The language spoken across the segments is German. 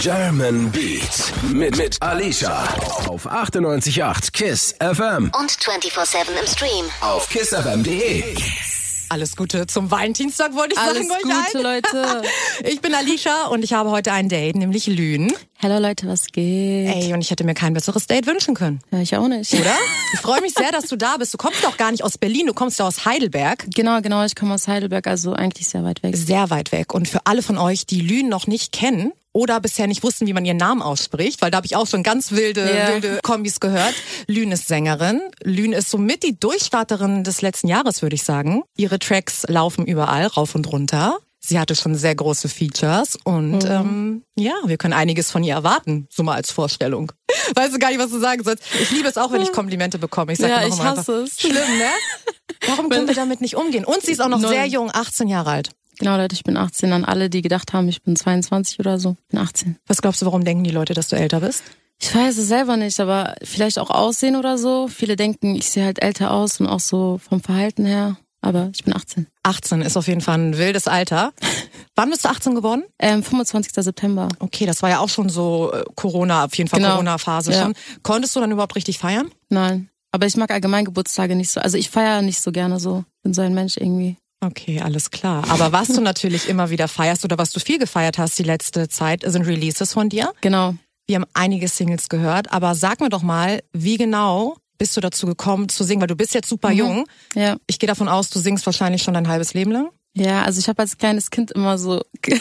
German Beat mit, mit Alicia auf 98.8 KISS FM Und 24-7 im Stream. auf kissfm.de. Alles Gute zum Valentinstag, wollte ich Alles sagen. euch Gute. Leute. Ich bin Alicia und ich habe heute ein Date, nämlich Lünen. Hallo Leute, was geht? Ey, und ich hätte mir kein besseres Date wünschen können. Ja, ich auch nicht. Oder? Ich freue mich sehr, dass du da bist. Du kommst doch gar nicht aus Berlin, du kommst ja aus Heidelberg. Genau, genau. Ich komme aus Heidelberg, also eigentlich sehr weit weg. Sehr weit weg. Und für alle von euch, die Lünen noch nicht kennen oder bisher nicht wussten, wie man ihren Namen ausspricht, weil da habe ich auch schon ganz wilde, Ja. wilde Kombis gehört. Lünen ist Sängerin. Lünen ist somit die Durchstarterin des letzten Jahres, würde ich sagen. Ihre Tracks laufen überall, rauf und runter. Sie hatte schon sehr große Features und ähm, ja, wir können einiges von ihr erwarten, so mal als Vorstellung. Weißt du gar nicht, was du sagen sollst. Ich liebe es auch, wenn ich Komplimente bekomme. Ich sag Ja, auch ich hasse einfach, es. Schlimm, ne? Warum können wir damit nicht umgehen? Und sie ist auch noch Null. sehr jung, 18 Jahre alt. Genau, Leute, ich bin 18. An alle, die gedacht haben, ich bin 22 oder so. Ich bin 18. Was glaubst du, warum denken die Leute, dass du älter bist? Ich weiß es selber nicht, aber vielleicht auch Aussehen oder so. Viele denken, ich sehe halt älter aus und auch so vom Verhalten her. Aber ich bin 18. 18 ist auf jeden Fall ein wildes Alter. Wann bist du 18 geworden? Ähm, 25. September. Okay, das war ja auch schon so äh, Corona, auf jeden Fall Genau. Corona-Phase Ja. schon. Konntest du dann überhaupt richtig feiern? Nein. Aber ich mag allgemein Geburtstage nicht so. Also ich feiere nicht so gerne so. Bin so ein Mensch irgendwie. Okay, alles klar. Aber was du natürlich immer wieder feierst oder was du viel gefeiert hast die letzte Zeit, sind Releases von dir. Genau. Wir haben einige Singles gehört, aber sag mir doch mal, wie genau bist du dazu gekommen zu singen? Weil du bist jetzt super jung. Ja. Ich gehe davon aus, du singst wahrscheinlich schon dein halbes Leben lang. Ja, also ich habe als kleines Kind immer so,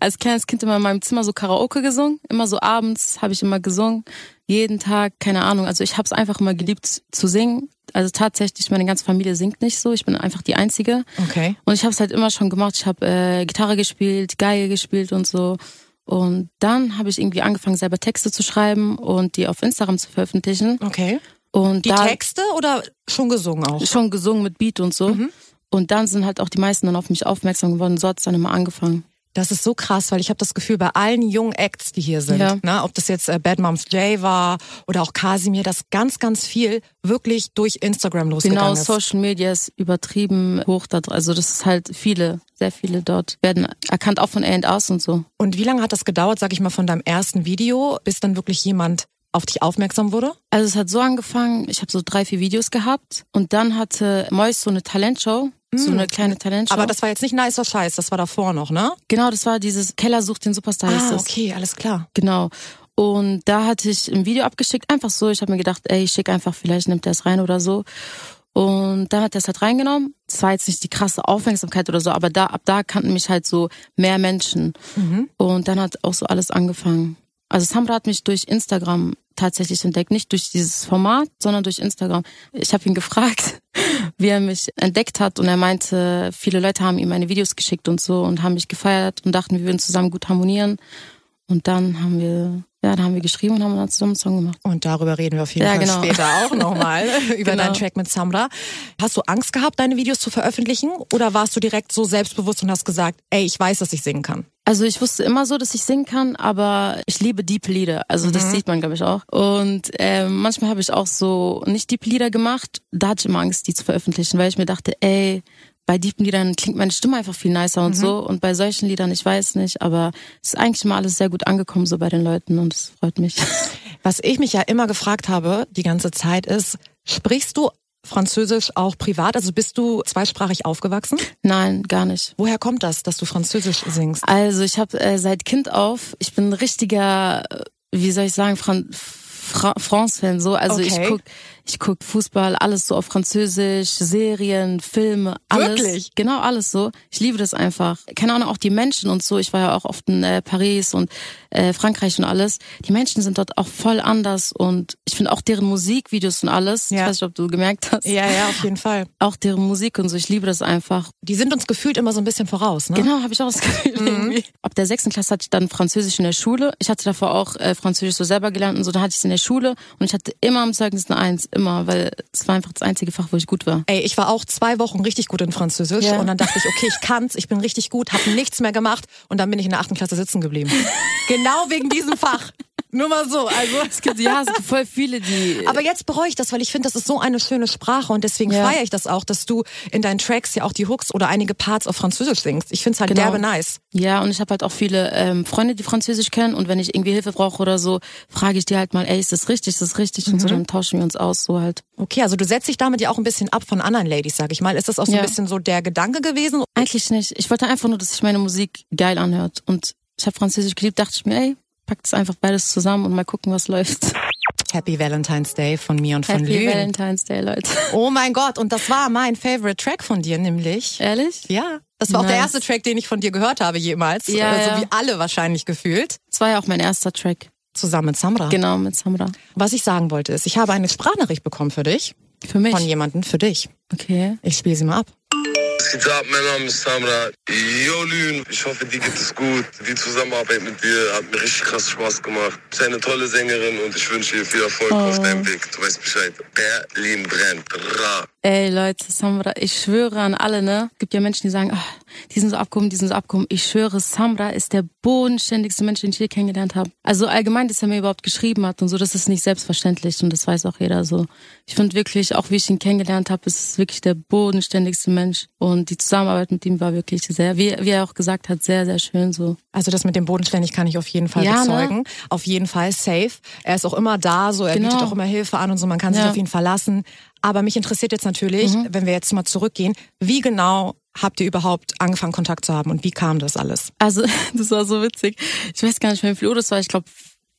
als kleines Kind immer in meinem Zimmer so Karaoke gesungen. Immer so abends habe ich immer gesungen. Jeden Tag, keine Ahnung. Also ich habe es einfach immer geliebt zu singen. Also tatsächlich, meine ganze Familie singt nicht so. Ich bin einfach die Einzige. Okay. Und ich habe es halt immer schon gemacht. Ich habe äh, Gitarre gespielt, Geige gespielt und so. Und dann habe ich irgendwie angefangen, selber Texte zu schreiben und die auf Instagram zu veröffentlichen. Okay. Und Die da Texte oder schon gesungen auch? schon gesungen mit Beat und so. Und dann sind halt auch die meisten dann auf mich aufmerksam geworden. So hat's dann immer angefangen. Das ist so krass, weil ich habe das Gefühl, bei allen jungen Acts, die hier sind, Ja. ne, ob das jetzt äh, Bad Moms J war oder auch Casimir, dass ganz, ganz viel wirklich durch Instagram losgegangen Genau, ist. Social Media ist übertrieben hoch da dr- Also das ist halt viele, sehr viele dort werden erkannt, auch von A&Rs und so. Und wie lange hat das gedauert, sag ich mal, von deinem ersten Video, bis dann wirklich jemand auf dich aufmerksam wurde? Also es hat so angefangen, ich habe so drei, vier Videos gehabt und dann hatte Mois so eine Talentshow, so eine kleine Talentshow. Aber das war jetzt nicht nicer Scheiß, das war davor noch, ne? genau, das war dieses Keller sucht den Superstar Ah, okay, alles klar. Genau. Und da hatte ich ein Video abgeschickt, einfach so. Ich habe mir gedacht, ey, ich schicke einfach, vielleicht nimmt er es rein oder so. Und dann hat er es halt reingenommen. Es war jetzt nicht die krasse Aufmerksamkeit oder so, aber da, ab da kannten mich halt so mehr Menschen. Und dann hat auch so alles angefangen. Also Samra hat mich durch Instagram tatsächlich entdeckt, nicht durch dieses Format, sondern durch Instagram. Ich habe ihn gefragt, wie er mich entdeckt hat und er meinte, viele Leute haben ihm meine Videos geschickt und so und haben mich gefeiert und dachten, wir würden zusammen gut harmonieren. Und dann haben wir, ja, dann haben wir geschrieben und haben dann zusammen einen Song gemacht. Und darüber reden wir auf jeden Ja, Fall genau. später auch nochmal über Genau. deinen Track mit Samra. Hast du Angst gehabt, deine Videos zu veröffentlichen? Oder warst du direkt so selbstbewusst und hast gesagt, ey, ich weiß, dass ich singen kann? Also ich wusste immer so, dass ich singen kann, aber ich liebe Deep Lieder. Also das sieht man, glaube ich, auch. Und ähm, manchmal habe ich auch so nicht Deep Lieder gemacht. Da hatte ich immer Angst, die zu veröffentlichen, weil ich mir dachte, ey, bei Deep Liedern klingt meine Stimme einfach viel nicer und so. Und bei solchen Liedern, ich weiß nicht, aber es ist eigentlich immer alles sehr gut angekommen so bei den Leuten und es freut mich. Was ich mich ja immer gefragt habe, die ganze Zeit ist, sprichst du Französisch auch privat? Also bist du zweisprachig aufgewachsen? Nein, gar nicht. Woher kommt das, dass du Französisch singst? Also ich habe äh, seit Kind auf, ich bin ein richtiger, äh, wie soll ich sagen, Fran Fra France-Fan so. Also Okay. ich guck, ich guck Fußball, alles so auf Französisch, Serien, Filme, alles. Wirklich? Genau, alles so. Ich liebe das einfach. Keine Ahnung, auch die Menschen und so. Ich war ja auch oft in äh, Paris und äh, Frankreich und alles. Die Menschen sind dort auch voll anders und ich finde auch deren Musikvideos und alles. Ja. Ich weiß nicht, ob du gemerkt hast. Ja, ja, auf jeden Fall. Auch deren Musik und so. Ich liebe das einfach. Die sind uns gefühlt immer so ein bisschen voraus, ne? Genau, habe ich auch das Gefühl. Mhm. irgendwie. Ab der sechsten Klasse hatte ich dann Französisch in der Schule. Ich hatte davor auch äh, Französisch so selber gelernt und so. Dann hatte ich es in der Schule und ich hatte immer am Zeugnis eine Eins, immer, weil es war einfach das einzige Fach, wo ich gut war. Ey, ich war auch zwei Wochen richtig gut in Französisch Ja. und dann dachte ich, okay, ich kann's, ich bin richtig gut, habe nichts mehr gemacht und dann bin ich in der achten Klasse sitzen geblieben. genau wegen diesem Fach. Nur mal so. Also. Es gibt, ja, es gibt voll viele, die. Aber jetzt bereue ich das, weil ich finde, das ist so eine schöne Sprache und deswegen Ja. feiere ich das auch, dass du in deinen Tracks ja auch die Hooks oder einige Parts auf Französisch singst. Ich finde es halt Genau. derbe nice. Ja, und ich habe halt auch viele ähm, Freunde, die Französisch kennen und wenn ich irgendwie Hilfe brauche oder so, frage ich die halt mal, ey, ist das richtig, ist das richtig? Und so, dann tauschen wir uns aus, so halt. Okay, also du setzt dich damit ja auch ein bisschen ab von anderen Ladies, sag ich mal. Ist das auch so Ja. ein bisschen so der Gedanke gewesen? Eigentlich nicht. Ich wollte einfach nur, dass sich meine Musik geil anhört. Und ich habe Französisch geliebt, dachte ich mir, ey, pack das einfach beides zusammen und mal gucken, was läuft. Happy Valentine's Day von mir und von Happy Lüen. Valentine's Day, Leute. Oh mein Gott, und das war mein favorite Track von dir, nämlich. Ehrlich? Ja. Das war auch der Nice. erste Track, den ich von dir gehört habe jemals. Ja, so ja. wie alle wahrscheinlich gefühlt. Das war ja auch mein erster Track. Zusammen mit Samra. Genau, mit Samra. Was ich sagen wollte ist, ich habe eine Sprachnachricht bekommen für dich. Für mich. Von jemandem für dich. Okay. Ich spiele sie mal ab. Was geht ab? Mein Name ist Samra. Yo, Lün, ich hoffe, dir geht es gut. Die Zusammenarbeit mit dir hat mir richtig krass Spaß gemacht. Du bist eine tolle Sängerin und ich wünsche dir viel Erfolg auf deinem Weg. Du weißt Bescheid. Berlin brennt. Ra. Ey, Leute, Samra, ich schwöre an alle, ne? Gibt ja Menschen, die sagen, ah, die sind so abgehoben, die sind so abgehoben. Ich schwöre, Samra ist der bodenständigste Mensch, den ich je kennengelernt habe. Also allgemein, dass er mir überhaupt geschrieben hat und so, das ist nicht selbstverständlich und das weiß auch jeder so. Ich finde wirklich, auch wie ich ihn kennengelernt habe, ist es wirklich der bodenständigste Mensch. Und die Zusammenarbeit mit ihm war wirklich sehr, wie, wie er auch gesagt hat, sehr, sehr schön so. Also das mit dem Bodenständig kann ich auf jeden Fall Ja, ne? bezeugen. Auf jeden Fall safe. Er ist auch immer da, so er Genau. bietet auch immer Hilfe an und so, man kann sich Ja. auf ihn verlassen. Aber mich interessiert jetzt natürlich, Mhm. wenn wir jetzt mal zurückgehen, wie genau habt ihr überhaupt angefangen, Kontakt zu haben und wie kam das alles? Also, das war so witzig. Ich weiß gar nicht mehr, wie viel Uhr das war. Ich glaube,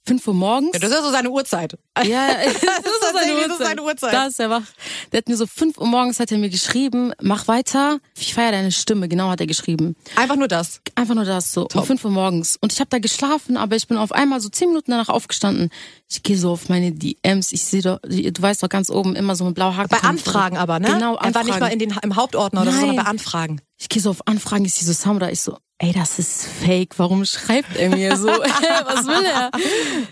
5 Uhr morgens. Ja, das ist so seine Uhrzeit. Ja, das ist tatsächlich, das ist seine Uhrzeit. Da ist er wach. Der hat mir so 5 Uhr morgens hat er mir geschrieben, mach weiter. Ich feiere deine Stimme, genau hat er geschrieben. Einfach nur das. Einfach nur das so, um 5 Uhr morgens. Und ich habe da geschlafen, aber ich bin auf einmal so 10 Minuten danach aufgestanden. Ich gehe so auf meine DMs, ich sehe doch, du weißt doch ganz oben immer so ein blauer Haken. Bei Anfragen aber, ne? Genau, Er war nicht Anfragen. mal in den, im Hauptordner oder so, sondern bei Anfragen. Ich gehe so auf Anfragen, ich sehe so Samra, ich so, ey, das ist fake, warum schreibt er mir so? Was will er?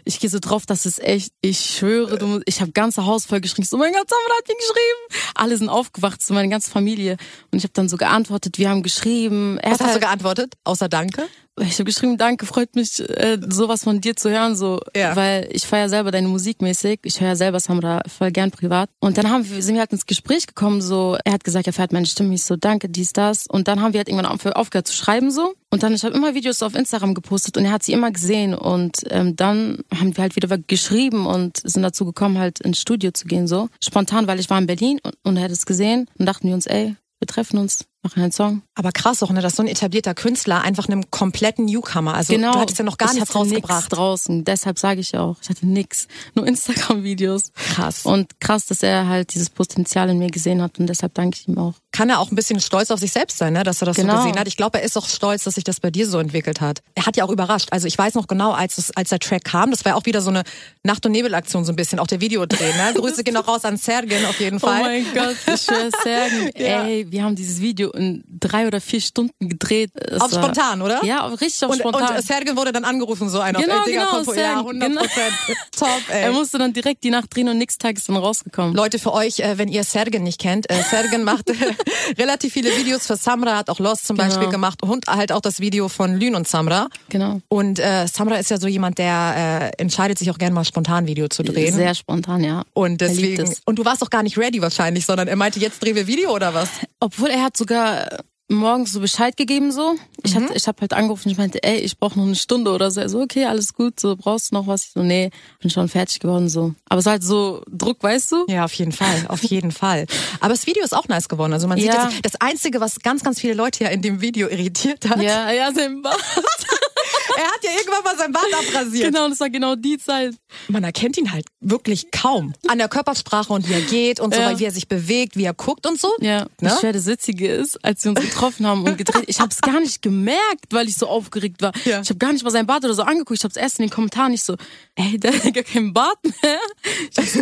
Ich gehe so drauf, das ist echt, ich schwöre, du, ich habe ganze Haus voll geschrien, so, mein Gott, Samra hat mir geschrieben. Alle sind aufgewacht, so meine ganze Familie. Und ich habe dann so geantwortet, wir haben geschrieben. Er Was hat hast du halt, geantwortet? Außer Danke? Ich habe geschrieben, danke, freut mich, äh, sowas von dir zu hören, so, Ja. weil ich feiere selber deine Musik mäßig. Ich höre ja selber Samra voll gern privat. Und dann haben wir, sind wir halt ins Gespräch gekommen, so, er hat gesagt, er fährt meine Stimme, ich so, danke, dies, das. Und dann haben wir halt irgendwann auf, aufgehört zu schreiben, so. Und dann, ich habe immer Videos auf Instagram gepostet und er hat sie immer gesehen. Und ähm, dann haben wir halt wieder geschrieben und sind dazu gekommen, halt ins Studio zu gehen, so. Spontan, weil ich war in Berlin und, und er hat es gesehen. Und dachten wir uns, ey, wir treffen uns, machen einen Song. Aber krass auch, ne, dass so ein etablierter Künstler einfach einem kompletten Newcomer, also genau. du hattest ja noch gar ich nichts hatte Nix rausgebracht. draußen. Deshalb sage ich ja auch, ich hatte nix. Nur Instagram-Videos. Krass. Und krass, dass er halt dieses Potenzial in mir gesehen hat und deshalb danke ich ihm auch. Kann er auch ein bisschen stolz auf sich selbst sein, ne, dass er das Genau. so gesehen hat. Ich glaube, er ist auch stolz, dass sich das bei dir so entwickelt hat. Er hat ja auch überrascht. Also ich weiß noch genau, als, es, als der Track kam, das war ja auch wieder so eine Nacht- und Nebelaktion so ein bisschen, auch der Videodreh. Ne? Grüße gehen auch raus an Sergen auf jeden Fall. Oh mein Gott, ich schwör's sagen. Ja. Ey, wir haben dieses Video in drei oder vier Stunden gedreht. Es Auf war- spontan, oder? Ja, auf- richtig auf und, spontan. und Sergen wurde dann angerufen, so einer Genau, auf Digga, genau, komm vor- Ja, Sergen, 100 Prozent. Top, ey. er musste dann direkt die Nacht drehen und nix Tag ist dann rausgekommen. Leute, für euch, äh, wenn ihr Sergen nicht kennt, äh, Sergen macht relativ viele Videos für Samra, hat auch Lost zum Genau. Beispiel gemacht und halt auch das Video von Lün und Samra. Genau. Und äh, Samra ist ja so jemand, der äh, entscheidet sich auch gerne mal spontan Video zu drehen. Sehr spontan, ja. und deswegen es. und du warst auch gar nicht ready wahrscheinlich, sondern er meinte, jetzt drehen wir Video oder was? Obwohl er hat sogar morgens so Bescheid gegeben so. Ich Mhm. hab, ich hab halt angerufen, ich meinte, ey, ich brauche noch eine Stunde oder so. Er so, okay, alles gut, so brauchst du noch was? Ich so, nee, bin schon fertig geworden so. Aber es ist halt so Druck, weißt du? Ja, auf jeden Fall, auf jeden Fall. Aber das Video ist auch nice geworden. Also man sieht Ja. jetzt, das einzige, was ganz, ganz viele Leute ja in dem Video irritiert hat, Ja, ja, sein Bart. er hat ja irgendwann mal sein Bart abrasiert. genau, das war genau die Zeit. Man erkennt ihn halt wirklich kaum an der Körpersprache und wie er geht und so, Ja. weil wie er sich bewegt, wie er guckt und so. Ja, Ne? das schwer das Witzige ist, als wir uns getroffen haben und gedreht, ich habe es gar nicht gemerkt, weil ich so aufgeregt war. Ja. Ich habe gar nicht mal sein Bart oder so angeguckt. Ich habe es erst in den Kommentaren nicht so, ey, der hat gar keinen Bart mehr.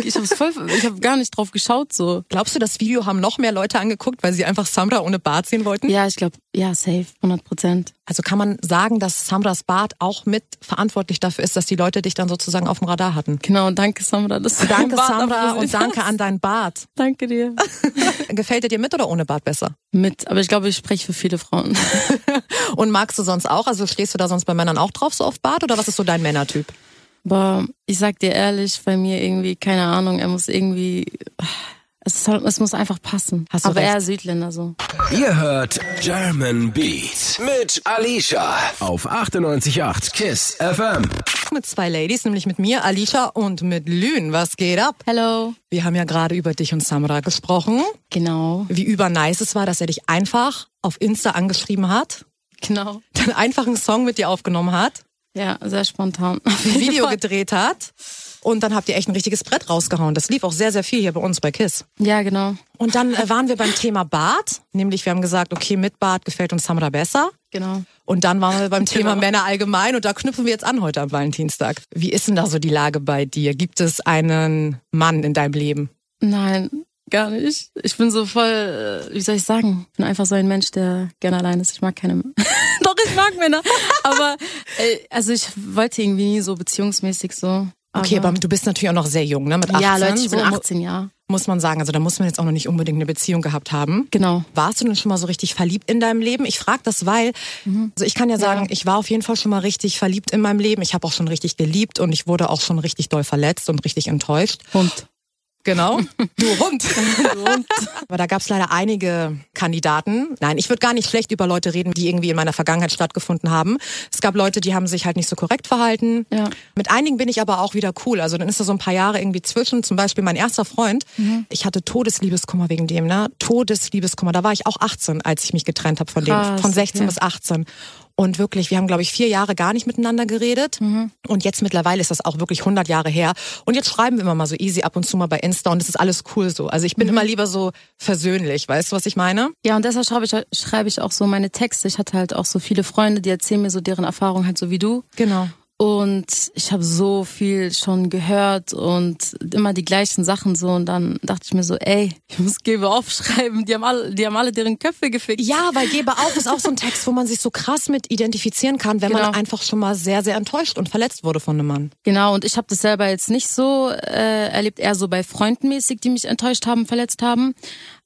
Ich habe voll, ich habe gar nicht drauf geschaut so. Glaubst du, das Video haben noch mehr Leute angeguckt, weil sie einfach Samra ohne Bart sehen wollten? Ja, ich glaube, ja, safe, 100 Prozent. Also kann man sagen, dass Samras Bart auch mit verantwortlich dafür ist, dass die Leute dich dann sozusagen auf dem Radar hatten. Genau, danke Samra. Das Danke Samra und danke an deinen Bart. Danke dir. Gefällt er dir mit oder ohne Bart besser? Mit, aber ich glaube, ich spreche für viele Frauen. Und magst du sonst auch? Also stehst du da sonst bei Männern auch drauf, so auf Bart? Oder was ist so dein Männertyp? Aber ich sag dir ehrlich, bei mir irgendwie, keine Ahnung, er muss irgendwie, es, halt, es muss einfach passen. Hast du Aber recht. er ist Südländer so. Ihr hört German Beat mit Alicia auf 98.8 KISS FM. Mit zwei Ladies, nämlich mit mir, Alicia und mit Lün. Was geht ab? Hello. Wir haben ja gerade über dich und Samra gesprochen. Genau, Wie übernice es war, dass er dich einfach auf Insta angeschrieben hat, genau. dann einfach einen Song mit dir aufgenommen hat, Ja, sehr spontan. ein Video gedreht hat und dann habt ihr echt ein richtiges Brett rausgehauen. Das lief auch sehr, sehr viel hier bei uns bei KISS. Ja, genau. Und dann äh, waren wir beim Thema Bart, nämlich wir haben gesagt, okay, mit Bart gefällt uns Samra besser. Genau. Und dann waren wir beim Thema Genau. Männer allgemein und da knüpfen wir jetzt an heute am Valentinstag. Wie ist denn da so die Lage bei dir? Gibt es einen Mann in deinem Leben? Nein, gar nicht. Ich bin so voll, äh, wie soll ich sagen? Ich bin einfach so ein Mensch, der gerne allein ist. Ich mag keine Doch, ich mag Männer. Aber äh, also ich wollte irgendwie nie so beziehungsmäßig so. Okay, aber du bist natürlich auch noch sehr jung, ne? Mit 18. ja, Leute, ich bin so, 18 Jahre. Muss man sagen. Also da muss man jetzt auch noch nicht unbedingt eine Beziehung gehabt haben. Genau. Warst du denn schon mal so richtig verliebt in deinem Leben? Ich frage das, weil, also ich kann ja sagen, ich war auf jeden Fall schon mal richtig verliebt in meinem Leben. Ich habe auch schon richtig geliebt und ich wurde auch schon richtig doll verletzt und richtig enttäuscht. Hund. Genau. Du Hund. Aber da gab es leider einige Kandidaten. Nein, ich würde gar nicht schlecht über Leute reden, die irgendwie in meiner Vergangenheit stattgefunden haben. Es gab Leute, die haben sich halt nicht so korrekt verhalten. Ja. Mit einigen bin ich aber auch wieder cool. Also dann ist da so ein paar Jahre irgendwie zwischen. Zum Beispiel mein erster Freund. Ich hatte Todesliebeskummer wegen dem, ne? Todesliebeskummer. Da war ich auch 18, als ich mich getrennt habe von dem. Krass, Von 16 okay. bis 18. Und wirklich, wir haben, glaube ich, vier Jahre gar nicht miteinander geredet. Und jetzt mittlerweile ist das auch wirklich 100 Jahre her. Und jetzt schreiben wir immer mal so easy ab und zu mal bei Insta und es ist alles cool so. Also ich bin immer lieber so versöhnlich. Weißt du, was ich meine? Ja, und deshalb schreibe ich, schreibe ich auch so meine Texte. Ich hatte halt auch so viele Freunde, die erzählen mir so deren Erfahrungen halt so wie du. Genau. Und ich habe so viel schon gehört und immer die gleichen Sachen so. Und dann dachte ich mir so, ey, ich muss Gebe aufschreiben. Die haben alle, die haben alle deren Köpfe gefickt. Ja, weil Gebe auf ist auch so ein Text, wo man sich so krass mit identifizieren kann, wenn man Genau. einfach schon mal sehr, sehr enttäuscht und verletzt wurde von einem Mann. Genau, und ich habe das selber jetzt nicht so äh, erlebt, eher so bei Freunden mäßig, die mich enttäuscht haben, verletzt haben.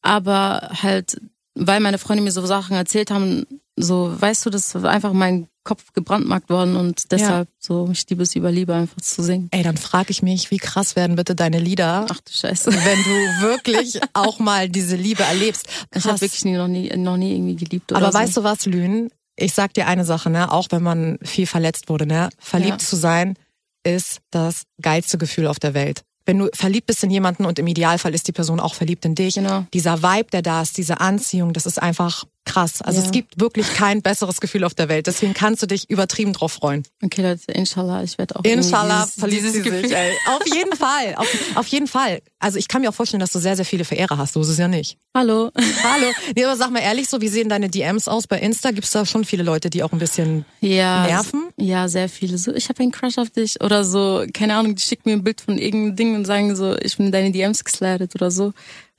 Aber halt, weil meine Freunde mir so Sachen erzählt haben, so, weißt du, das war einfach mein Kopf gebrandmarkt worden und deshalb so, ich liebe es über Liebe einfach zu singen. Ey, dann frage ich mich, wie krass werden bitte deine Lieder, Ach du Scheiße. wenn du wirklich auch mal diese Liebe erlebst. Ich habe wirklich nie, noch nie, noch nie irgendwie geliebt oder Aber so. weißt du was, Lün? Ich sag dir eine Sache, ne? Auch wenn man viel verletzt wurde, ne? Verliebt Ja. zu sein ist das geilste Gefühl auf der Welt. Wenn du verliebt bist in jemanden und im Idealfall ist die Person auch verliebt in dich, Genau. dieser Vibe, der da ist, diese Anziehung, das ist einfach krass. Also Ja. es gibt wirklich kein besseres Gefühl auf der Welt. Deswegen kannst du dich übertrieben drauf freuen. Okay, Leute, inshallah, ich werde auch Inshallah verliebt dieses, sich, Gefühl. ey. Auf jeden Fall, auf, auf jeden Fall. Also ich kann mir auch vorstellen, dass du sehr, sehr viele Verehrer hast. So ist es ja nicht. Hallo. Hallo. Nee, aber sag mal ehrlich, so wie sehen deine DMs aus bei Insta? Gibt's da schon viele Leute, die auch ein bisschen Ja. Nerven? Ja, sehr viele. So, ich habe einen Crush auf dich oder so, keine Ahnung, die schicken mir ein Bild von irgendeinem Ding und sagen so, ich bin in deine DMs geslidet oder so.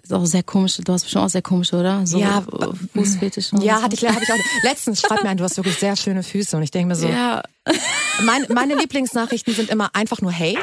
Das ist auch sehr komisch. Du hast bestimmt auch sehr komisch, oder? So Ja, Fußfetisch. und Ja, so. hatte ich, hab ich auch. Letztens schreibt mir ein, du hast wirklich sehr schöne Füße. Und ich denke mir so, Ja, mein, meine Lieblingsnachrichten sind immer einfach nur Hey.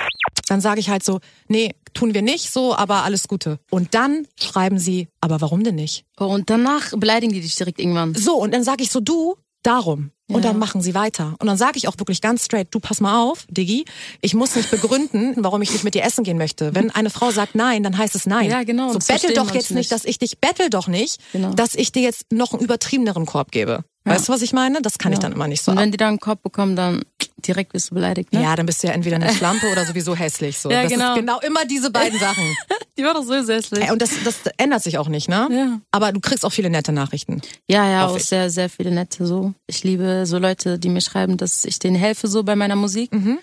Dann sage ich halt so, nee, tun wir nicht so, aber alles Gute. Und dann schreiben sie, aber warum denn nicht? Oh, und danach beleidigen die dich direkt irgendwann. So, und dann sage ich so, du, darum. Und Ja. dann machen sie weiter. Und dann sage ich auch wirklich ganz straight, du pass mal auf, Diggi, ich muss nicht begründen, warum ich nicht mit dir essen gehen möchte. Wenn eine Frau sagt nein, dann heißt es nein. Ja, genau, So bettel doch jetzt nicht, dass ich dich bettel doch nicht, Genau. dass ich dir jetzt noch einen übertriebeneren Korb gebe. Weißt du, was ich meine? Das kann ich Ja. dann immer nicht so. Und ab. wenn die dann einen Korb bekommen, dann direkt bist du beleidigt, ne? Ja, dann bist du ja entweder eine Schlampe oder sowieso hässlich. So. Ja, das genau. genau immer diese beiden Sachen. Die war doch so hässlich. Ey, und das, das ändert sich auch nicht, ne? Ja. Aber du kriegst auch viele nette Nachrichten. Ja, ja, auch ich. sehr, sehr viele nette so. Ich liebe so Leute, die mir schreiben, dass ich denen helfe so bei meiner Musik. Mhm.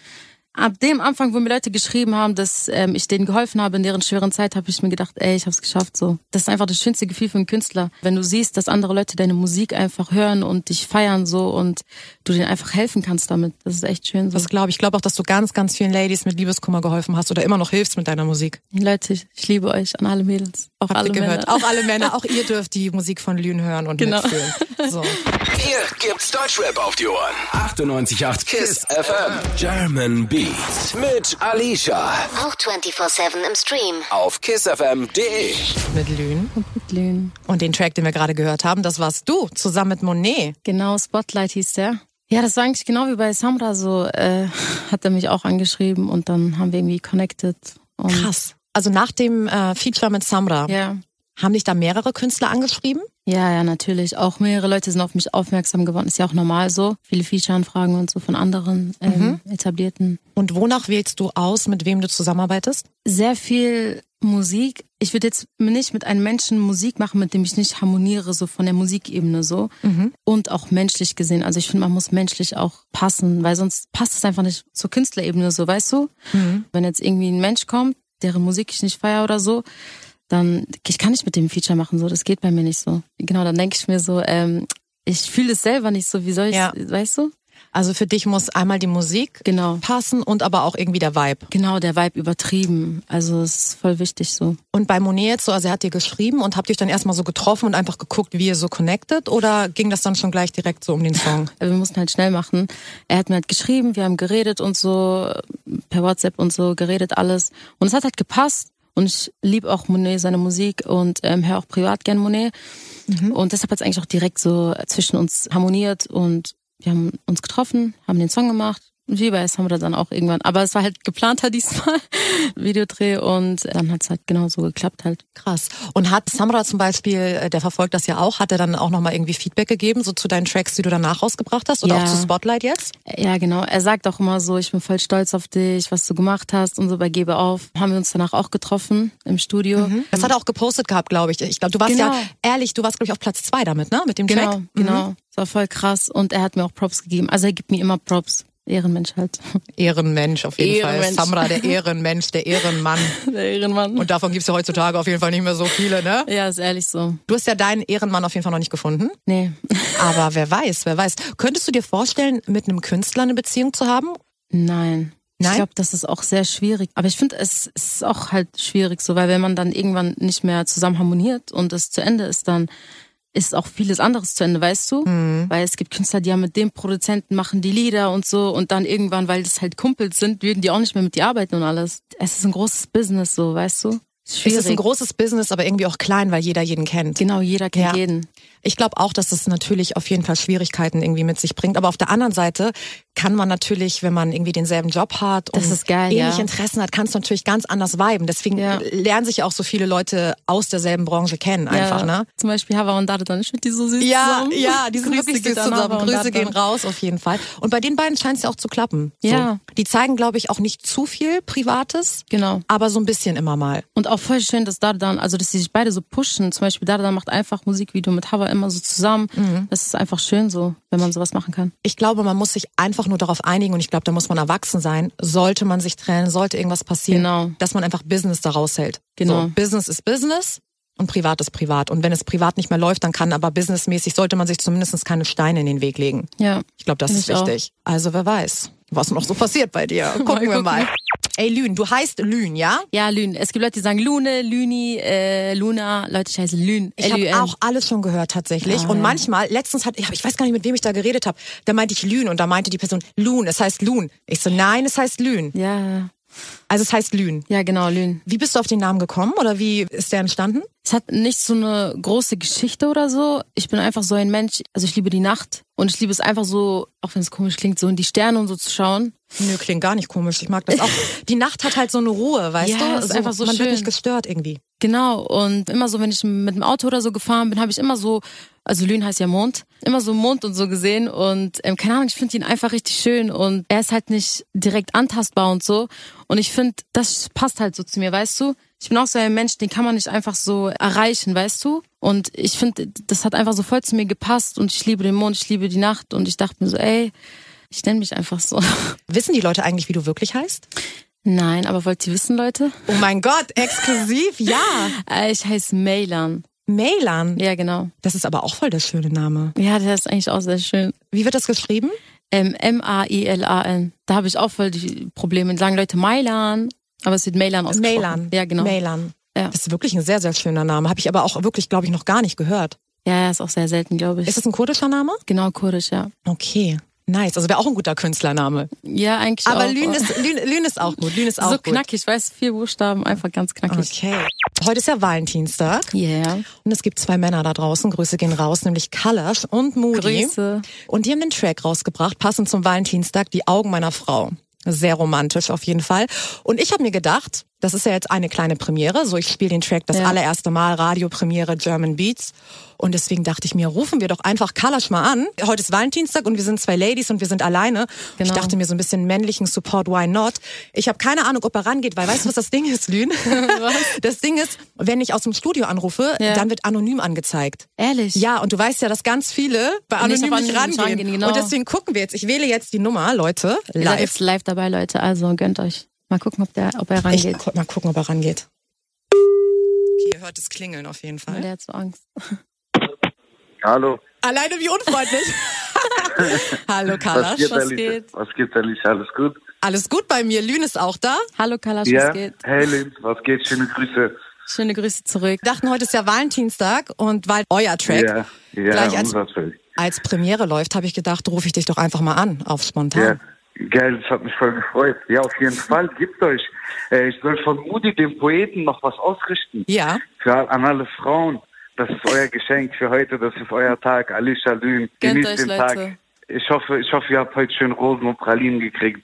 Ab dem Anfang, wo mir Leute geschrieben haben, dass ähm, ich denen geholfen habe in deren schweren Zeit, habe ich mir gedacht, ey, ich habe es geschafft so. Das ist einfach das schönste Gefühl für einen Künstler, wenn du siehst, dass andere Leute deine Musik einfach hören und dich feiern so und du denen einfach helfen kannst damit. Das ist echt schön so. Das glaube ich. Ich glaube auch, dass du ganz, ganz vielen Ladies mit Liebeskummer geholfen hast oder immer noch hilfst mit deiner Musik. Leute, ich, liebe euch an alle Mädels, auch Habt alle ihr gehört? Männer. Auch alle Männer, auch ihr dürft die Musik von Lünen hören und Genau. mitfühlen. So. Hier gibt's Deutschrap auf die Ohren. 98.8 KISS FM. German Beats mit Alicia Auch 24-7 im Stream. auf kissfm.de. Mit Lünen. Mit Lünen. Und den Track, den wir gerade gehört haben, das warst du, zusammen mit Monet. Genau, Spotlight hieß der. Ja, das war eigentlich genau wie bei Samra so. Äh, hat er mich auch angeschrieben und dann haben wir irgendwie connected. Und Krass. Also nach dem äh, Feature mit Samra, Ja. Haben dich da mehrere Künstler angeschrieben? Ja, ja, natürlich. Auch mehrere Leute sind auf mich aufmerksam geworden. Ist ja auch normal so. Viele Feature-Anfragen und so von anderen ähm, etablierten. Und wonach wählst du aus, mit wem du zusammenarbeitest? Sehr viel Musik. Ich würde jetzt nicht mit einem Menschen Musik machen, mit dem ich nicht harmoniere, so von der Musikebene so. Und auch menschlich gesehen. Also ich finde, man muss menschlich auch passen, weil sonst passt es einfach nicht zur Künstlerebene so, weißt du? Wenn jetzt irgendwie ein Mensch kommt, deren Musik ich nicht feier oder so, dann ich kann nicht mit dem Feature machen, so das geht bei mir nicht so. Genau, dann denke ich mir so, ähm, ich fühle es selber nicht so, wie soll ich, Ja. weißt du? Also für dich muss einmal die Musik Genau. passen und aber auch irgendwie der Vibe. Genau, der Vibe übertrieben. Also es ist voll wichtig so. Und bei Monet jetzt so, also er hat dir geschrieben und habt ihr euch dann erstmal so getroffen und einfach geguckt, wie ihr so connected oder ging das dann schon gleich direkt so um den Song? Wir mussten halt schnell machen. Er hat mir halt geschrieben, wir haben geredet und so, per WhatsApp und so, geredet alles. Und es hat halt gepasst. Und ich liebe auch Monet, seine Musik und ähm, höre auch privat gern Monet. Und deshalb hat es eigentlich auch direkt so zwischen uns harmoniert und wir haben uns getroffen, haben den Song gemacht. Wie bei haben wir dann auch irgendwann. Aber es war halt geplanter diesmal, Videodreh und dann hat es halt genau so geklappt halt. Krass. Und hat Samra zum Beispiel, äh, der verfolgt das ja auch, hat er dann auch nochmal irgendwie Feedback gegeben, so zu deinen Tracks, die du danach rausgebracht hast oder Ja. auch zu Spotlight jetzt? Ja, genau. Er sagt auch immer so, ich bin voll stolz auf dich, was du gemacht hast und so bei Gebe auf. Haben wir uns danach auch getroffen im Studio. Das hat er auch gepostet gehabt, glaube ich. Ich glaube, du warst Genau. ja, ehrlich, du warst, glaube ich, auf Platz zwei damit, ne? Mit dem Genau, Track. genau. Das war voll krass und er hat mir auch Props gegeben. Also er gibt mir immer Props. Ehrenmensch halt. Ehrenmensch auf jeden Fall. Ehrenmensch. Samra, der Ehrenmensch, der Ehrenmann. Der Ehrenmann. Und davon gibt's ja heutzutage auf jeden Fall nicht mehr so viele, ne? ja, ist ehrlich so. Du hast ja deinen Ehrenmann auf jeden Fall noch nicht gefunden. Nee. Aber wer weiß, wer weiß. Könntest du dir vorstellen, mit einem Künstler eine Beziehung zu haben? Nein. Nein? Ich glaube, das ist auch sehr schwierig. Aber ich finde, es, es ist auch halt schwierig so, weil wenn man dann irgendwann nicht mehr zusammen harmoniert und es zu Ende ist, dann ist auch vieles anderes zu Ende, weißt du? Weil es gibt Künstler, die haben mit dem Produzenten machen die Lieder und so und dann irgendwann, weil das halt Kumpels sind, würden die auch nicht mehr mit dir arbeiten und alles. Es ist ein großes Business so, weißt du? Es ist ein großes Business, aber irgendwie auch klein, weil jeder jeden kennt. Genau, jeder kennt Ja. jeden. Ich glaube auch, dass es natürlich auf jeden Fall Schwierigkeiten irgendwie mit sich bringt. Aber auf der anderen Seite kann man natürlich, wenn man irgendwie denselben Job hat und geil, ähnliche ja. Interessen hat, kann es natürlich ganz anders viben. Deswegen Ja. lernen sich auch so viele Leute aus derselben Branche kennen einfach, ja. ne? Zum Beispiel Hava und Dadan, ich finde die so süß Ja, zusammen. ja, die sind Grüße wirklich süß zusammen. Grüße gehen raus auf jeden Fall. Und bei den beiden scheint es ja auch zu klappen. So. Ja. Die zeigen, glaube ich, auch nicht zu viel Privates, Genau. aber so ein bisschen immer mal. Und auch voll schön, dass Dardan, also dass sie sich beide so pushen. Zum Beispiel Dardan macht einfach Musikvideo mit Hava immer so zusammen. Mhm. Das ist einfach schön so, wenn man sowas machen kann. Ich glaube, man muss sich einfach nur darauf einigen und ich glaube, da muss man erwachsen sein. Sollte man sich trennen, sollte irgendwas passieren, Genau. dass man einfach Business daraus hält. Genau. So, Business ist Business und privat ist privat. Und wenn es privat nicht mehr läuft, dann kann aber businessmäßig, sollte man sich zumindest keine Steine in den Weg legen. Ja. Ich glaube, das ist ich auch. wichtig. Also wer weiß, was noch so passiert bei dir. Gucken wir mal. Ey, Lün, du heißt Lün, ja? Ja, Lün. Es gibt Leute, die sagen Lune, Lüni, äh, Luna. Leute, ich heiße Lün. Ich habe auch alles schon gehört tatsächlich. Ah, und ja. manchmal, letztens hat, ich weiß gar nicht, mit wem ich da geredet habe, da meinte ich Lün und da meinte die Person Lun, es heißt Lun. Ich so, nein, es heißt Lün. Ja, Also es heißt Lün. ja, genau, Lün. Wie bist du auf den Namen gekommen oder wie ist der entstanden? Es hat nicht so eine große Geschichte oder so. Ich bin einfach so ein Mensch, also ich liebe die Nacht und ich liebe es einfach so, auch wenn es komisch klingt, so in die Sterne und so zu schauen. Nö, klingt gar nicht komisch. Ich mag das auch. Die Nacht hat halt so eine Ruhe, weißt Ja, du? es ist einfach so Man wird schön. nicht gestört irgendwie. Genau, und immer so, wenn ich mit dem Auto oder so gefahren bin, habe ich immer so, also Lün heißt ja Mond, immer so Mond und so gesehen und ähm, keine Ahnung, ich finde ihn einfach richtig schön und er ist halt nicht direkt antastbar und so und ich finde, das passt halt so zu mir, weißt du? Ich bin auch so ein Mensch, den kann man nicht einfach so erreichen, weißt du? Und ich finde, das hat einfach so voll zu mir gepasst und ich liebe den Mond, ich liebe die Nacht und ich dachte mir so, ey, ich nenne mich einfach so. Wissen die Leute eigentlich, wie du wirklich heißt? Nein, aber wollt ihr wissen, Leute? Oh mein Gott, exklusiv, ja. Äh, Ich heiße Mailan. Mailan. Ja, genau. Das ist aber auch voll der schöne Name. Ja, der ist eigentlich auch sehr schön. Wie wird das geschrieben? Ähm, M-A-I-L-A-N. Da habe ich auch voll die Probleme. Sagen Leute Mailan, aber es wird Mailan ausgesprochen. Mailan. Ja, genau. Mailan. Ja. Das ist wirklich ein sehr, sehr schöner Name. Habe ich aber auch wirklich, glaube ich, noch gar nicht gehört. Ja, ja, ist auch sehr selten, glaube ich. Ist es ein kurdischer Name? genau kurdisch, ja. Okay. Nice, also wäre auch ein guter Künstlername. Ja, eigentlich Aber auch. Lün ist, Lün, Lün ist auch gut. Lün ist auch so gut. knackig, weißt du, vier Buchstaben, einfach ganz knackig. Okay. Heute ist ja Valentinstag. Yeah. Und es gibt zwei Männer da draußen, Grüße gehen raus, nämlich Kalash und Moody. Grüße. Und die haben den Track rausgebracht, passend zum Valentinstag, Die Augen meiner Frau. Sehr romantisch auf jeden Fall. Und ich habe mir gedacht, das ist ja jetzt eine kleine Premiere, so ich spiele den Track das Ja. allererste Mal, Radiopremiere German Beats. Und deswegen dachte ich mir, rufen wir doch einfach Kalash mal an. Heute ist Valentinstag und wir sind zwei Ladies und wir sind alleine. Genau. Ich dachte mir so ein bisschen männlichen Support, why not? Ich habe keine Ahnung, ob er rangeht, weil weißt du, was das Ding ist, Lün? das Ding ist, wenn ich aus dem Studio anrufe, Ja. dann wird anonym angezeigt. Ehrlich? Ja, und du weißt ja, dass ganz viele bei Nicht anonym nicht anonym rangehen. nicht rangehen, genau. Und deswegen gucken wir jetzt. Ich wähle jetzt die Nummer, Leute, Ihr live. jetzt live dabei, Leute, also gönnt euch. Mal gucken, ob, der, ob er Ich rangeht. gu mal gucken, ob er rangeht. Okay, ihr hört es klingeln auf jeden Fall. Der hat so Angst. Hallo, Alleine wie unfreundlich. Hallo was Kalash. geht, was geht? Was geht, Alicia? Alles gut? Alles gut bei mir. Lün ist auch da. Hallo Kalash, Ja? was geht? Hey, Linz, was geht? Schöne Grüße. Schöne Grüße zurück. Wir dachten, heute ist ja Valentinstag und weil euer Track Ja, ja, gleich als, unser Track. als Premiere läuft, habe ich gedacht, rufe ich dich doch einfach mal an, auf Ja, spontan. Geil, das hat mich voll gefreut. Ja, auf jeden Fall, gebt euch. Äh, ich soll von Moody, dem Poeten, noch was ausrichten. Ja. Für, an alle Frauen. Das ist euer Geschenk für heute, das ist euer Tag. Alicia Lün, Gönnt genießt den Leute. Tag. Ich hoffe, ich hoffe, ihr habt heute schön Rosen und Pralinen gekriegt.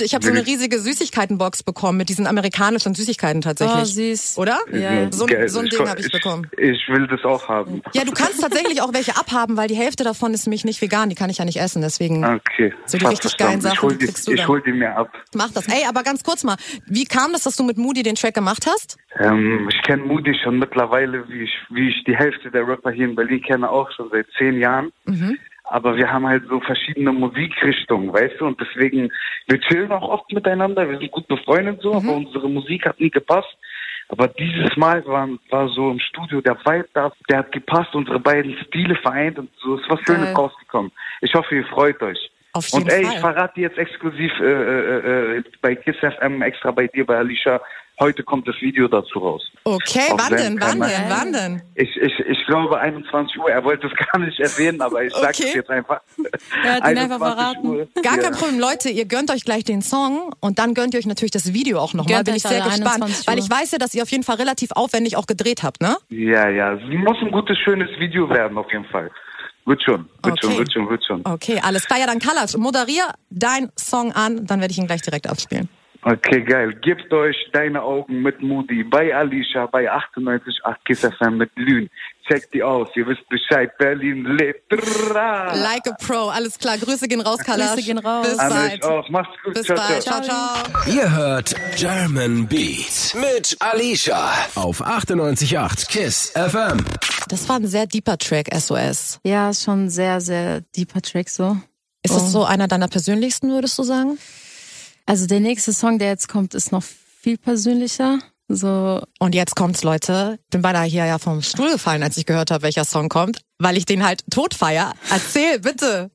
Ich habe so eine riesige Süßigkeitenbox bekommen mit diesen amerikanischen Süßigkeiten tatsächlich. Oh, süß. Oder? Ja. So, so ein ich Ding habe ich bekommen. Ich will das auch haben. Ja, du kannst tatsächlich auch welche abhaben, weil die Hälfte davon ist nämlich nicht vegan, die kann ich ja nicht essen, deswegen Okay. So die fast richtig geilen verstanden. Sachen, Ich hol die kriegst du ich hol die mir ab. mach das. Ey, aber ganz kurz mal, wie kam das, dass du mit Moody den Track gemacht hast? Ähm, ich kenne Moody schon mittlerweile, wie ich, wie ich die Hälfte der Rapper hier in Berlin kenne, auch schon seit zehn Jahren. Aber wir haben halt so verschiedene Musikrichtungen, weißt du, und deswegen, wir chillen auch oft miteinander, wir sind gut befreundet so, aber unsere Musik hat nie gepasst. Aber dieses Mal war, war so im Studio der Vibe da, der hat gepasst, unsere beiden Stile vereint und so ist was Schönes rausgekommen. Ich hoffe, ihr freut euch. Auf jeden und ey, Fall. ich verrate dir jetzt exklusiv äh, äh, äh, bei Kiss FM, extra bei dir, bei Alicia, heute kommt das Video dazu raus. Okay, Auf wann denn, wann denn, wann denn? Ich, ich, ich glaube 21 Uhr. Er wollte es gar nicht erwähnen, aber ich Okay. jetzt einfach. Er hat ihn einfach 21 verraten. Uhr. Gar ja. kein Problem, Leute, ihr gönnt euch gleich den Song und dann gönnt ihr euch natürlich das Video auch nochmal. Gönnt Bin ich sehr gespannt, 21 weil ich weiß ja, dass ihr auf jeden Fall relativ aufwendig auch gedreht habt, ne? Ja, ja. Es muss ein gutes, schönes Video werden, auf jeden Fall. Wird schon, wird schon, Okay. wird schon, wird schon. Okay, alles klar. Ja, dann Kalash, moderier dein Song an, dann werde ich ihn gleich direkt abspielen. Okay, geil. Gebt euch deine Augen mit Moody bei Alicia, bei 98.8 Kiss FM mit Lün. Checkt die aus, ihr wisst Bescheid. Berlin lebt. Like a Pro, alles klar. Grüße gehen raus, Kalash. Grüße gehen raus. Bis An bald. euch auch. Macht's gut. Bis ciao, bald. ciao. Ciao, ciao. Ihr hört German Beat mit Alicia auf 98.8 KISS FM. Das war ein sehr deeper Track, SOS. Ja, ist schon ein sehr, sehr deeper Track so. Ist das so einer deiner persönlichsten, würdest du sagen? Also der nächste Song, der jetzt kommt, ist noch viel persönlicher. So, Und jetzt kommt's, Leute. Bin beinahe hier ja vom Stuhl gefallen, als ich gehört habe, welcher Song kommt, weil ich den halt tot feier. Erzähl, bitte.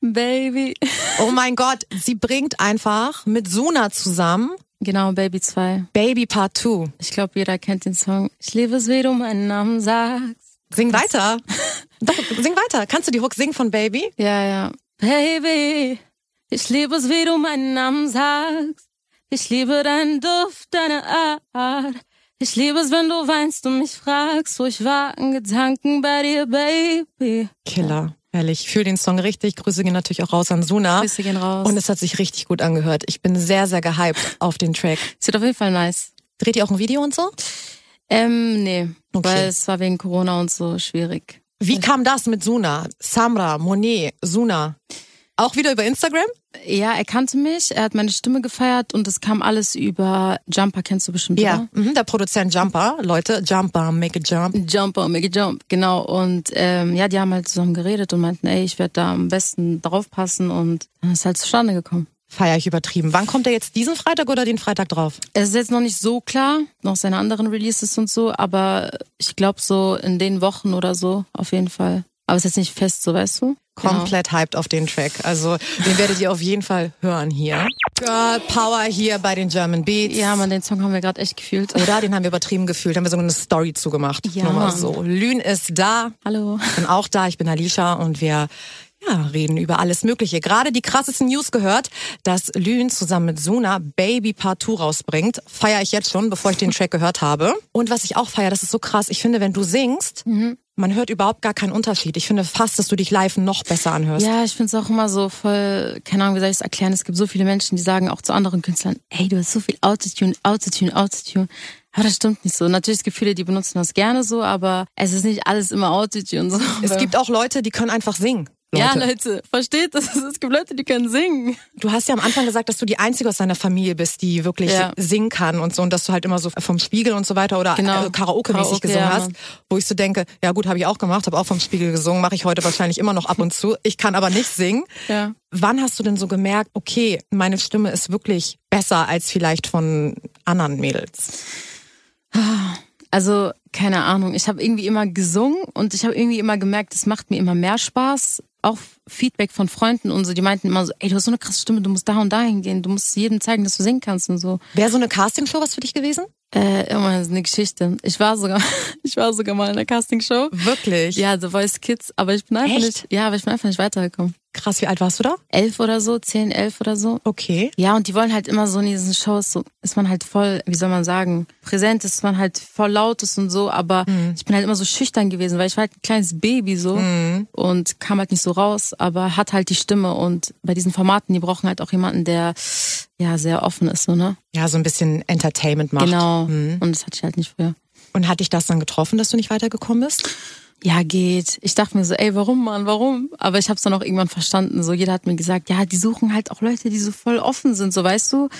Baby. Oh mein Gott, sie bringt einfach mit Suna zusammen Genau, Baby 2. Baby Part 2. Ich glaube, jeder kennt den Song. Ich liebe es, wie du meinen Namen sagst. Sing weiter. Doch, sing weiter. Kannst du die Hook singen von Baby? Ja, ja. Baby, ich liebe es, wie du meinen Namen sagst. Ich liebe deinen Duft, deine Art. Ich liebe es, wenn du weinst und mich fragst, wo ich war in Gedanken bei dir, Baby. Killer. Ehrlich, ich fühle den Song richtig. Grüße gehen natürlich auch raus an Suna. Grüße gehen raus. Und es hat sich richtig gut angehört. Ich bin sehr, sehr gehypt auf den Track. Sieht auf jeden Fall nice. Dreht ihr auch ein Video und so? Ähm, nee. Okay. Weil es war wegen Corona und so schwierig. Wie kam das mit Suna? Samra, Monet, Suna. Auch wieder über Instagram? Ja, er kannte mich, er hat meine Stimme gefeiert und es kam alles über Jumper, kennst du bestimmt, Ja, mhm, der Produzent Jumper. Leute, Jumper, make a jump. Jumper, make a jump, genau. Und ähm, ja, die haben halt zusammen geredet und meinten, ey, ich werde da am besten drauf passen und dann ist halt zustande gekommen. Feier ich übertrieben. Wann kommt er jetzt diesen Freitag oder den Freitag drauf? Es ist jetzt noch nicht so klar, noch seine anderen Releases und so, aber ich glaube so in den Wochen oder so auf jeden Fall. Aber es ist jetzt nicht fest, so weißt du? Komplett hyped auf den Track. Also den werdet ihr auf jeden Fall hören hier. Girl Power hier bei den German Beats. Genau. Ja, man, den Song haben wir gerade echt gefühlt. Oder? Den haben wir übertrieben gefühlt. Haben wir sogar eine Story zugemacht. Ja, Nur mal so. Lün ist da. Hallo. Ich bin auch da. Ich bin Alicia und wir ja, reden über alles Mögliche. Gerade die krassesten News gehört, dass Lün zusammen mit Suna Baby Part 2 rausbringt. Feiere ich jetzt schon, bevor ich den Track gehört habe. Und was ich auch feiere, das ist so krass. Ich finde, wenn du singst, Mhm. Man hört überhaupt gar keinen Unterschied. Ich finde fast, dass du dich live noch besser anhörst. Ja, ich finde es auch immer so voll, keine Ahnung, wie soll ich es erklären? Es gibt so viele Menschen, die sagen auch zu anderen Künstlern, ey, du hast so viel Autotune, Autotune, Autotune. Aber das stimmt nicht so. Natürlich, es gibt viele, die benutzen das gerne so, aber es ist nicht alles immer Autotune so. Es gibt auch Leute, die können einfach singen. Leute. Ja, Leute, versteht das? Es gibt Leute, die können singen. Du hast ja am Anfang gesagt, dass du die Einzige aus deiner Familie bist, die wirklich Ja. singen kann und so und dass du halt immer so vom Spiegel und so weiter oder Genau. äh, Karaoke-mäßig Karaoke, gesungen ja, hast, wo ich so denke, ja gut, habe ich auch gemacht, habe auch vom Spiegel gesungen, mache ich heute wahrscheinlich immer noch ab und zu. Ich kann aber nicht singen. Ja. Wann hast du denn so gemerkt, okay, meine Stimme ist wirklich besser als vielleicht von anderen Mädels? Also, keine Ahnung. Ich habe irgendwie immer gesungen und ich habe irgendwie immer gemerkt, es macht mir immer mehr Spaß. Auch Feedback von Freunden und so, die meinten immer so, ey, du hast so eine krasse Stimme, du musst da und da hingehen, du musst jedem zeigen, dass du singen kannst und so. Wäre so eine Castingshow was für dich gewesen? Äh, immer eine Geschichte. Ich war sogar, ich war sogar mal in einer Castingshow. Wirklich? Ja, The Voice Kids, aber ich bin einfach Echt? nicht, ja, aber ich bin einfach nicht weitergekommen. Krass, wie alt warst du da? Elf oder so, zehn, elf oder so. Okay. Ja, und die wollen halt immer so in diesen Shows, so ist man halt voll, wie soll man sagen, präsent, ist man halt voll laut ist und so, aber ich bin halt immer so schüchtern gewesen, weil ich war halt ein kleines Baby so und kam halt nicht so raus, aber hat halt die Stimme und bei diesen Formaten, die brauchen halt auch jemanden, der ja sehr offen ist, so, ne? Ja, so ein bisschen Entertainment macht. Genau. Und das hatte ich halt nicht früher. Und hat dich das dann getroffen, dass du nicht weitergekommen bist? Ja, geht. Ich dachte mir so, ey, warum, Mann, warum? Aber ich hab's dann auch irgendwann verstanden. So, jeder hat mir gesagt, ja, die suchen halt auch Leute, die so voll offen sind, so weißt du. Und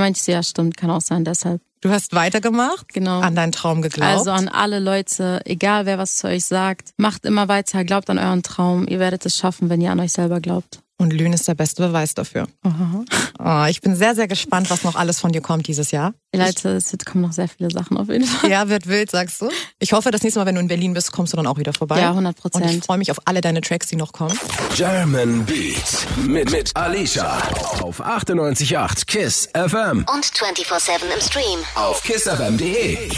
meinte ich so, ja, stimmt, kann auch sein, deshalb. Du hast weitergemacht, Genau. an deinen Traum geglaubt. Also an alle Leute, egal wer was zu euch sagt, macht immer weiter, glaubt an euren Traum. Ihr werdet es schaffen, wenn ihr an euch selber glaubt. Und Lüne ist der beste Beweis dafür. Oh, ich bin sehr, sehr gespannt, was noch alles von dir kommt dieses Jahr. Leute, es kommen noch sehr viele Sachen auf jeden Fall. Ja, wird wild, sagst du. Ich hoffe, das nächste Mal, wenn du in Berlin bist, kommst du dann auch wieder vorbei. Ja, 100%. Und ich freue mich auf alle deine Tracks, die noch kommen. German Beat mit, mit Alicia auf 98.8 KISS FM Und 24-7 im Stream. auf kissfm.de.